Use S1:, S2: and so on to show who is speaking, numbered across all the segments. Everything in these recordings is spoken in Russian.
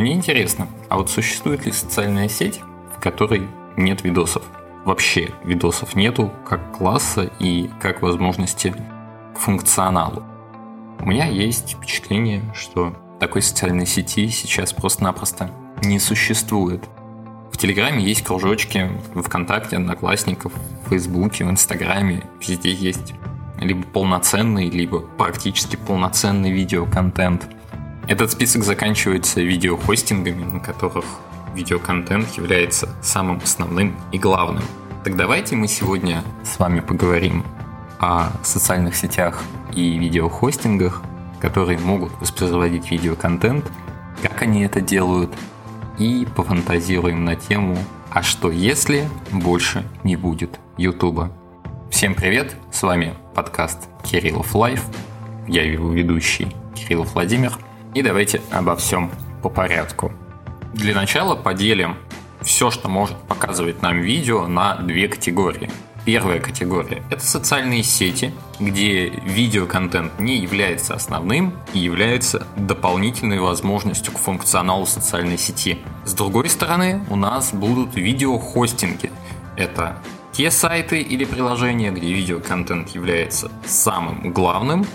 S1: Мне интересно, а вот существует ли социальная сеть, в которой нет видосов? Вообще видосов нету как класса и как возможности к функционалу. У меня есть впечатление, что такой социальной сети сейчас просто-напросто не существует. В Телеграме есть кружочки, в ВКонтакте, Одноклассников, в Фейсбуке, в Инстаграме. Везде есть либо полноценный, либо практически полноценный видеоконтент. Этот список заканчивается видеохостингами, на которых видеоконтент является самым основным и главным. Так давайте мы сегодня с вами поговорим о социальных сетях и видеохостингах, которые могут воспроизводить видеоконтент, как они это делают, и пофантазируем на тему «А что если больше не будет Ютуба?». Всем привет, с вами подкаст Кириллов Live, я его ведущий Кириллов Владимир, и давайте обо всем по порядку. Для начала поделим все, что может показывать нам видео, на две категории – Первая категория – это социальные сети, где видеоконтент не является основным и является дополнительной возможностью к функционалу социальной сети. С другой стороны, у нас будут видеохостинги. Это те сайты или приложения, где видеоконтент является самым главным,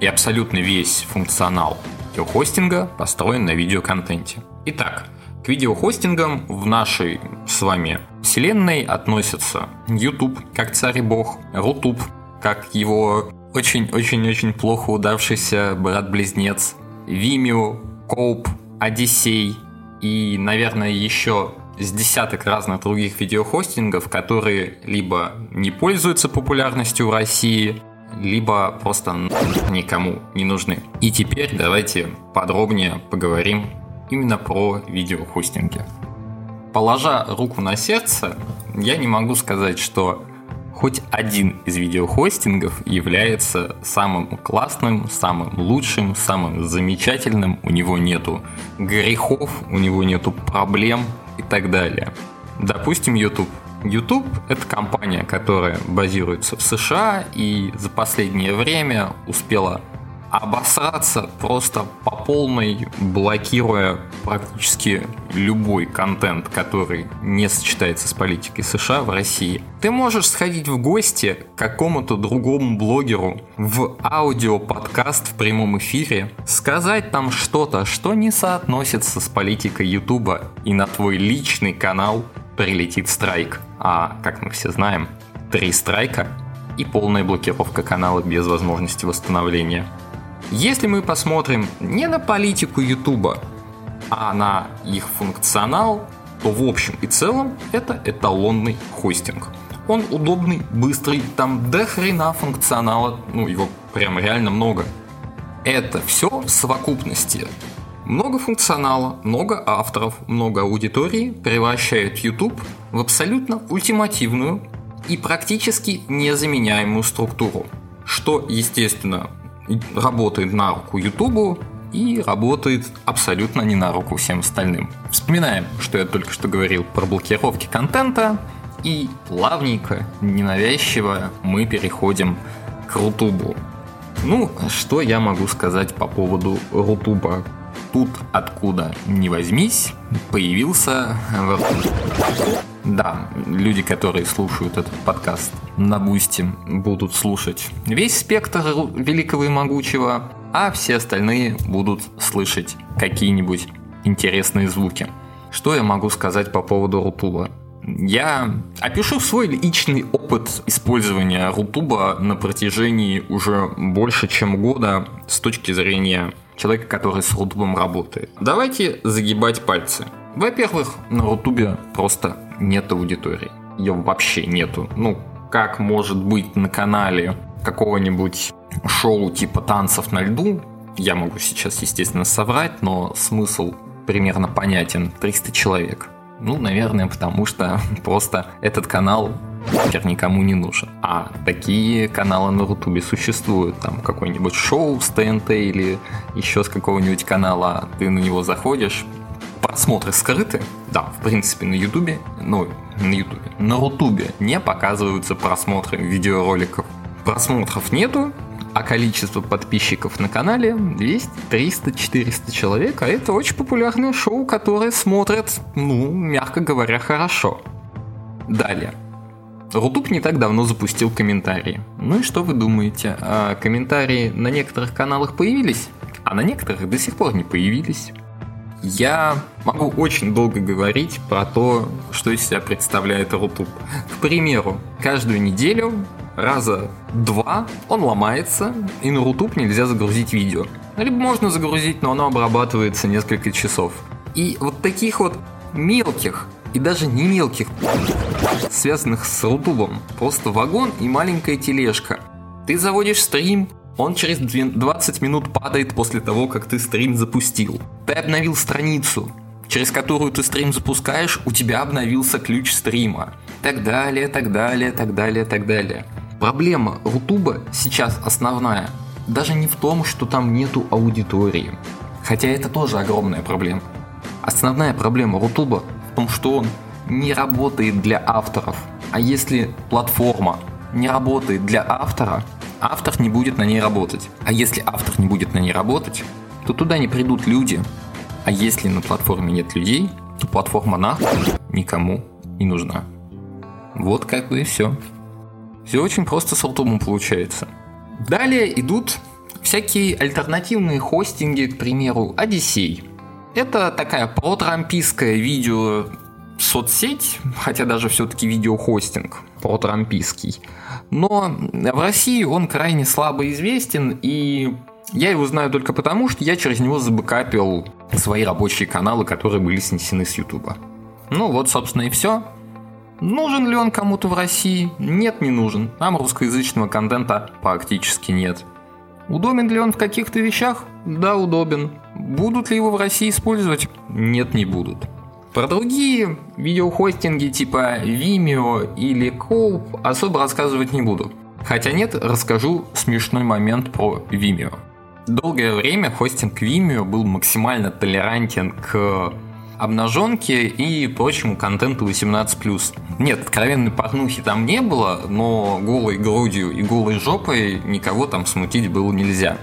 S1: и абсолютно весь функционал видеохостинга построен на видеоконтенте. Итак, к видеохостингам в нашей с вами вселенной относятся YouTube как царь и бог, Рутуб как его очень-очень-очень плохо удавшийся брат-близнец, Vimeo, Cope, Одиссей и, наверное, еще с десяток разных других видеохостингов, которые либо не пользуются популярностью в России, либо просто никому не нужны. И теперь давайте подробнее поговорим именно про видеохостинги. Положа руку на сердце, я не могу сказать, что хоть один из видеохостингов является самым классным, самым лучшим, самым замечательным, у него нету грехов, у него нету проблем и так далее. Допустим, YouTube. YouTube – это компания, которая базируется в США и за последнее время успела обосраться просто по полной, блокируя практически любой контент, который не сочетается с политикой США в России. Ты можешь сходить в гости к какому-то другому блогеру в аудиоподкаст в прямом эфире, сказать там что-то, что не соотносится с политикой Ютуба, и на твой личный канал прилетит страйк. А, как мы все знаем, три страйка и полная блокировка канала без возможности восстановления. Если мы посмотрим не на политику Ютуба, а на их функционал, то в общем и целом это эталонный хостинг. Он удобный, быстрый, там до хрена функционала, ну его прям реально много. Это все в совокупности. Много функционала, много авторов, много аудитории превращают YouTube в абсолютно ультимативную и практически незаменяемую структуру. Что, естественно, работает на руку Ютубу и работает абсолютно не на руку всем остальным. Вспоминаем, что я только что говорил про блокировки контента, и плавненько, ненавязчиво мы переходим к Рутубу. Ну, что я могу сказать по поводу Рутуба? Тут откуда ни возьмись, появился да, люди, которые слушают этот подкаст на Бусти, будут слушать весь спектр великого и могучего, а все остальные будут слышать какие-нибудь интересные звуки. Что я могу сказать по поводу Рутуба? Я опишу свой личный опыт использования Рутуба на протяжении уже больше чем года с точки зрения человека, который с Рутубом работает. Давайте загибать пальцы. Во-первых, на Рутубе просто нет аудитории. Ее вообще нету. Ну, как может быть на канале какого-нибудь шоу типа танцев на льду, я могу сейчас, естественно, соврать, но смысл примерно понятен. 300 человек. Ну, наверное, потому что просто этот канал теперь никому не нужен. А такие каналы на Рутубе существуют. Там какой-нибудь шоу с ТНТ или еще с какого-нибудь канала. Ты на него заходишь, просмотры скрыты. Да, в принципе, на Ютубе, ну, на Ютубе, на Рутубе не показываются просмотры видеороликов. Просмотров нету, а количество подписчиков на канале 200, 300, 400 человек, а это очень популярное шоу, которое смотрят, ну, мягко говоря, хорошо. Далее. Рутуб не так давно запустил комментарии. Ну и что вы думаете? А комментарии на некоторых каналах появились, а на некоторых до сих пор не появились. Я могу очень долго говорить про то, что из себя представляет Рутуб. К примеру, каждую неделю раза два он ломается, и на Рутуб нельзя загрузить видео. Либо можно загрузить, но оно обрабатывается несколько часов. И вот таких вот мелких и даже не мелких, связанных с Рутубом, просто вагон и маленькая тележка. Ты заводишь стрим, он через 20 минут падает после того, как ты стрим запустил. Ты обновил страницу, через которую ты стрим запускаешь, у тебя обновился ключ стрима. Так далее, так далее, так далее, так далее. Проблема Рутуба сейчас основная даже не в том, что там нету аудитории. Хотя это тоже огромная проблема. Основная проблема Рутуба в том, что он не работает для авторов. А если платформа не работает для автора, автор не будет на ней работать. А если автор не будет на ней работать, то туда не придут люди. А если на платформе нет людей, то платформа нахуй никому не нужна. Вот как бы и все. Все очень просто с Алтумом получается. Далее идут всякие альтернативные хостинги, к примеру, Одиссей. Это такая протрампийская видео соцсеть, хотя даже все-таки видеохостинг протрампийский. Но в России он крайне слабо известен, и я его знаю только потому, что я через него забэкапил свои рабочие каналы, которые были снесены с Ютуба. Ну вот, собственно, и все. Нужен ли он кому-то в России? Нет, не нужен. Нам русскоязычного контента практически нет. Удобен ли он в каких-то вещах? Да, удобен. Будут ли его в России использовать? Нет, не будут. Про другие видеохостинги типа Vimeo или Cope особо рассказывать не буду. Хотя нет, расскажу смешной момент про Vimeo. Долгое время хостинг Vimeo был максимально толерантен к обнаженки и прочему контенту 18+. Нет, откровенной порнухи там не было, но голой грудью и голой жопой никого там смутить было нельзя.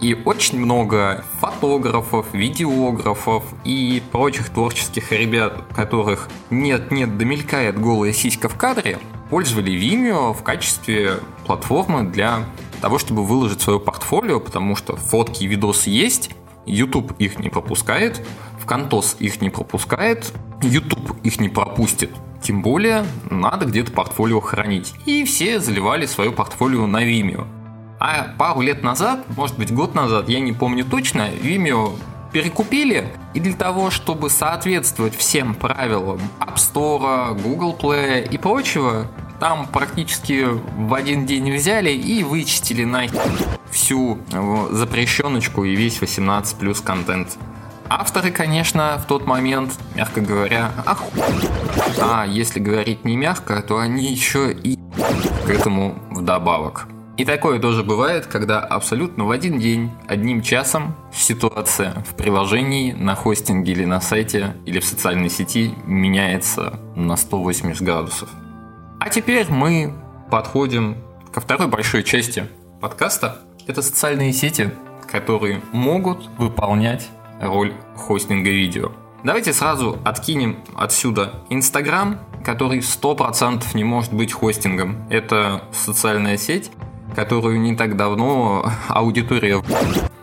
S1: И очень много фотографов, видеографов и прочих творческих ребят, которых нет-нет, домелькает голая сиська в кадре, пользовали Vimeo в качестве платформы для того, чтобы выложить свое портфолио, потому что фотки и видосы есть, YouTube их не пропускает, ВКонтос их не пропускает, YouTube их не пропустит. Тем более, надо где-то портфолио хранить. И все заливали свое портфолио на Vimeo. А пару лет назад, может быть год назад, я не помню точно, Vimeo перекупили, и для того, чтобы соответствовать всем правилам App Store, Google Play и прочего, там практически в один день взяли и вычистили на всю запрещеночку и весь 18 плюс контент. Авторы, конечно, в тот момент, мягко говоря, ах. А если говорить не мягко, то они еще и к этому вдобавок. И такое тоже бывает, когда абсолютно в один день, одним часом ситуация в приложении, на хостинге или на сайте, или в социальной сети меняется на 180 градусов. А теперь мы подходим ко второй большой части подкаста. Это социальные сети, которые могут выполнять роль хостинга видео. Давайте сразу откинем отсюда Инстаграм, который 100% не может быть хостингом. Это социальная сеть, которую не так давно аудитория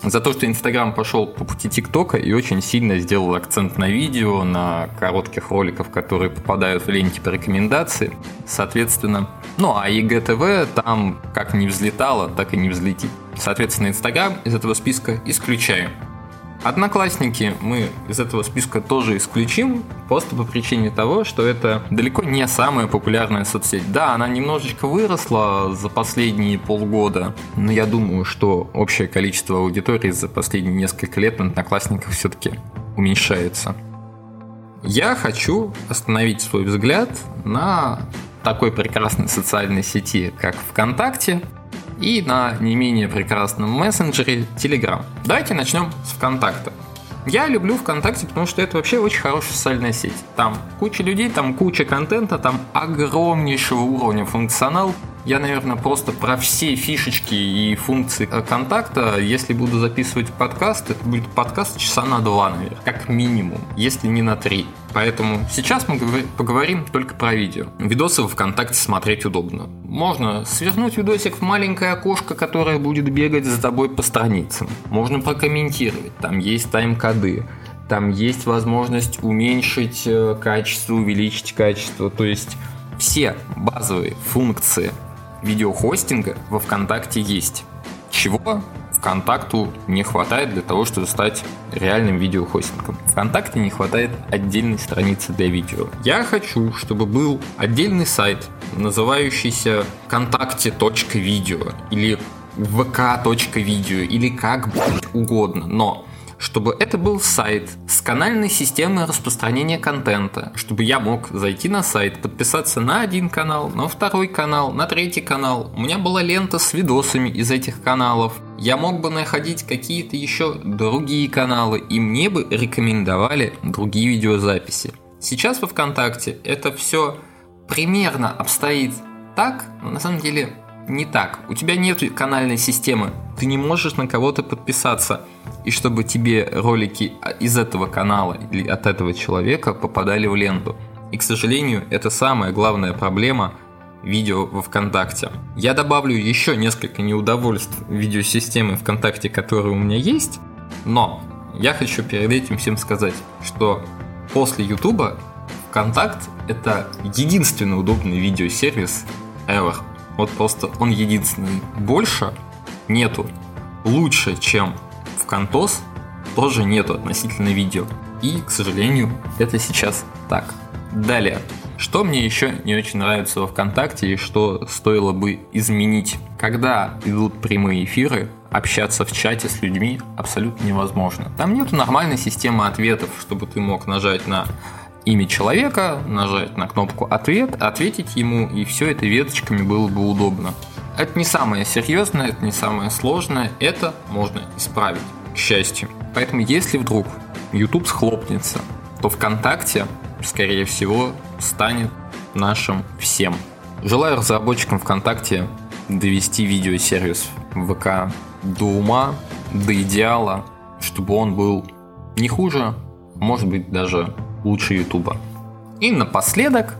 S1: за то, что Инстаграм пошел по пути ТикТока и очень сильно сделал акцент на видео, на коротких роликах, которые попадают в ленте по рекомендации, соответственно. Ну а ИГТВ там как не взлетало, так и не взлетит. Соответственно, Инстаграм из этого списка исключаем. Одноклассники мы из этого списка тоже исключим, просто по причине того, что это далеко не самая популярная соцсеть. Да, она немножечко выросла за последние полгода, но я думаю, что общее количество аудитории за последние несколько лет на Одноклассниках все-таки уменьшается. Я хочу остановить свой взгляд на такой прекрасной социальной сети, как ВКонтакте, и на не менее прекрасном мессенджере Telegram. Давайте начнем с ВКонтакта. Я люблю ВКонтакте, потому что это вообще очень хорошая социальная сеть. Там куча людей, там куча контента, там огромнейшего уровня функционал. Я, наверное, просто про все фишечки и функции контакта, если буду записывать подкаст, это будет подкаст часа на два, наверное, как минимум, если не на три. Поэтому сейчас мы поговорим только про видео. Видосы в ВКонтакте смотреть удобно. Можно свернуть видосик в маленькое окошко, которое будет бегать за тобой по страницам. Можно прокомментировать, там есть тайм-коды. Там есть возможность уменьшить э, качество, увеличить качество. То есть все базовые функции видеохостинга во ВКонтакте есть. Чего ВКонтакту не хватает для того, чтобы стать реальным видеохостингом. ВКонтакте не хватает отдельной страницы для видео. Я хочу, чтобы был отдельный сайт, называющийся ВКонтакте.видео или vk.видео или как угодно. Но чтобы это был сайт с канальной системой распространения контента, чтобы я мог зайти на сайт, подписаться на один канал, на второй канал, на третий канал. У меня была лента с видосами из этих каналов. Я мог бы находить какие-то еще другие каналы, и мне бы рекомендовали другие видеозаписи. Сейчас во ВКонтакте это все примерно обстоит так, но на самом деле не так. У тебя нет канальной системы, ты не можешь на кого-то подписаться, и чтобы тебе ролики из этого канала или от этого человека попадали в ленту. И, к сожалению, это самая главная проблема видео во ВКонтакте. Я добавлю еще несколько неудовольств видеосистемы ВКонтакте, которые у меня есть, но я хочу перед этим всем сказать, что после Ютуба ВКонтакт это единственный удобный видеосервис ever. Вот просто он единственный. Больше нету. Лучше, чем в Кантос, тоже нету относительно видео. И, к сожалению, это сейчас так. Далее. Что мне еще не очень нравится во ВКонтакте и что стоило бы изменить? Когда идут прямые эфиры, общаться в чате с людьми абсолютно невозможно. Там нет нормальной системы ответов, чтобы ты мог нажать на имя человека, нажать на кнопку «Ответ», ответить ему, и все это веточками было бы удобно. Это не самое серьезное, это не самое сложное, это можно исправить, к счастью. Поэтому если вдруг YouTube схлопнется, то ВКонтакте, скорее всего, станет нашим всем. Желаю разработчикам ВКонтакте довести видеосервис ВК до ума, до идеала, чтобы он был не хуже, может быть даже лучше Ютуба. И напоследок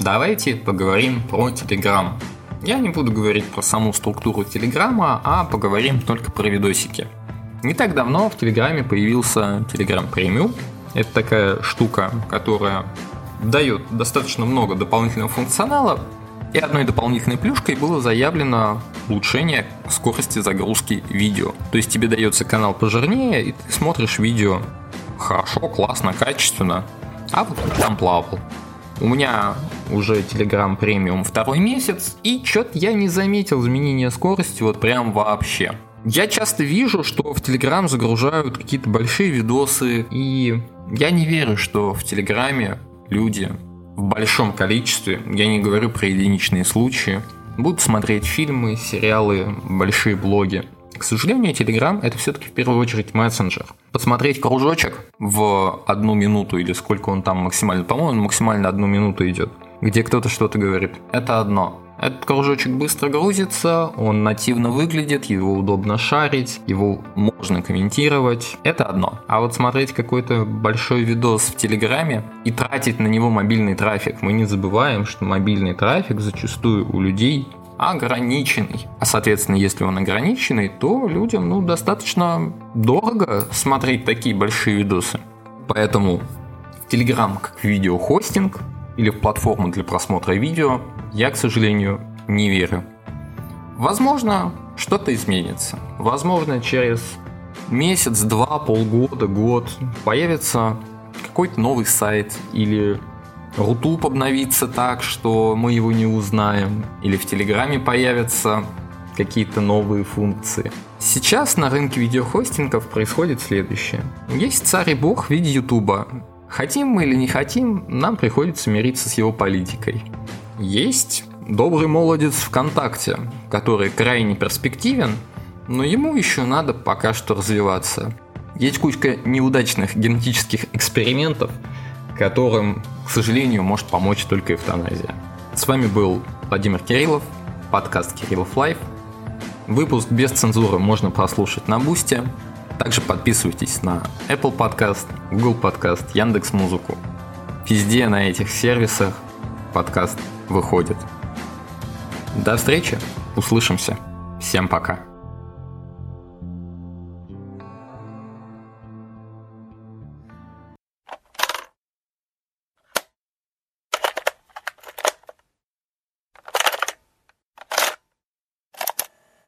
S1: давайте поговорим про Telegram. Я не буду говорить про саму структуру Телеграма, а поговорим только про видосики. Не так давно в Телеграме появился Telegram Premium. Это такая штука, которая дает достаточно много дополнительного функционала, и одной дополнительной плюшкой было заявлено улучшение скорости загрузки видео. То есть тебе дается канал пожирнее, и ты смотришь видео хорошо, классно, качественно, а вот там плавал. У меня уже Telegram премиум второй месяц, и что-то я не заметил изменения скорости вот прям вообще. Я часто вижу, что в Telegram загружают какие-то большие видосы, и я не верю, что в Телеграме люди в большом количестве, я не говорю про единичные случаи, будут смотреть фильмы, сериалы, большие блоги. К сожалению, Telegram это все-таки в первую очередь мессенджер. Посмотреть кружочек в одну минуту или сколько он там максимально, по-моему, максимально одну минуту идет, где кто-то что-то говорит. Это одно. Этот кружочек быстро грузится, он нативно выглядит, его удобно шарить, его можно комментировать. Это одно. А вот смотреть какой-то большой видос в Телеграме и тратить на него мобильный трафик. Мы не забываем, что мобильный трафик зачастую у людей ограниченный. А соответственно, если он ограниченный, то людям ну, достаточно дорого смотреть такие большие видосы. Поэтому Telegram как видеохостинг или в платформу для просмотра видео я, к сожалению, не верю. Возможно, что-то изменится. Возможно, через месяц, два, полгода, год появится какой-то новый сайт или Рутуб обновится так, что мы его не узнаем, или в Телеграме появятся какие-то новые функции. Сейчас на рынке видеохостингов происходит следующее. Есть царь и бог в виде Ютуба. Хотим мы или не хотим, нам приходится мириться с его политикой. Есть добрый молодец ВКонтакте, который крайне перспективен, но ему еще надо пока что развиваться. Есть кучка неудачных генетических экспериментов, которым, к сожалению, может помочь только эвтаназия. С вами был Владимир Кириллов, подкаст Кириллов Live. Выпуск без цензуры можно прослушать на Бусти. Также подписывайтесь на Apple Podcast, Google Podcast, Яндекс Музыку. Везде на этих сервисах подкаст выходит. До встречи, услышимся. Всем пока.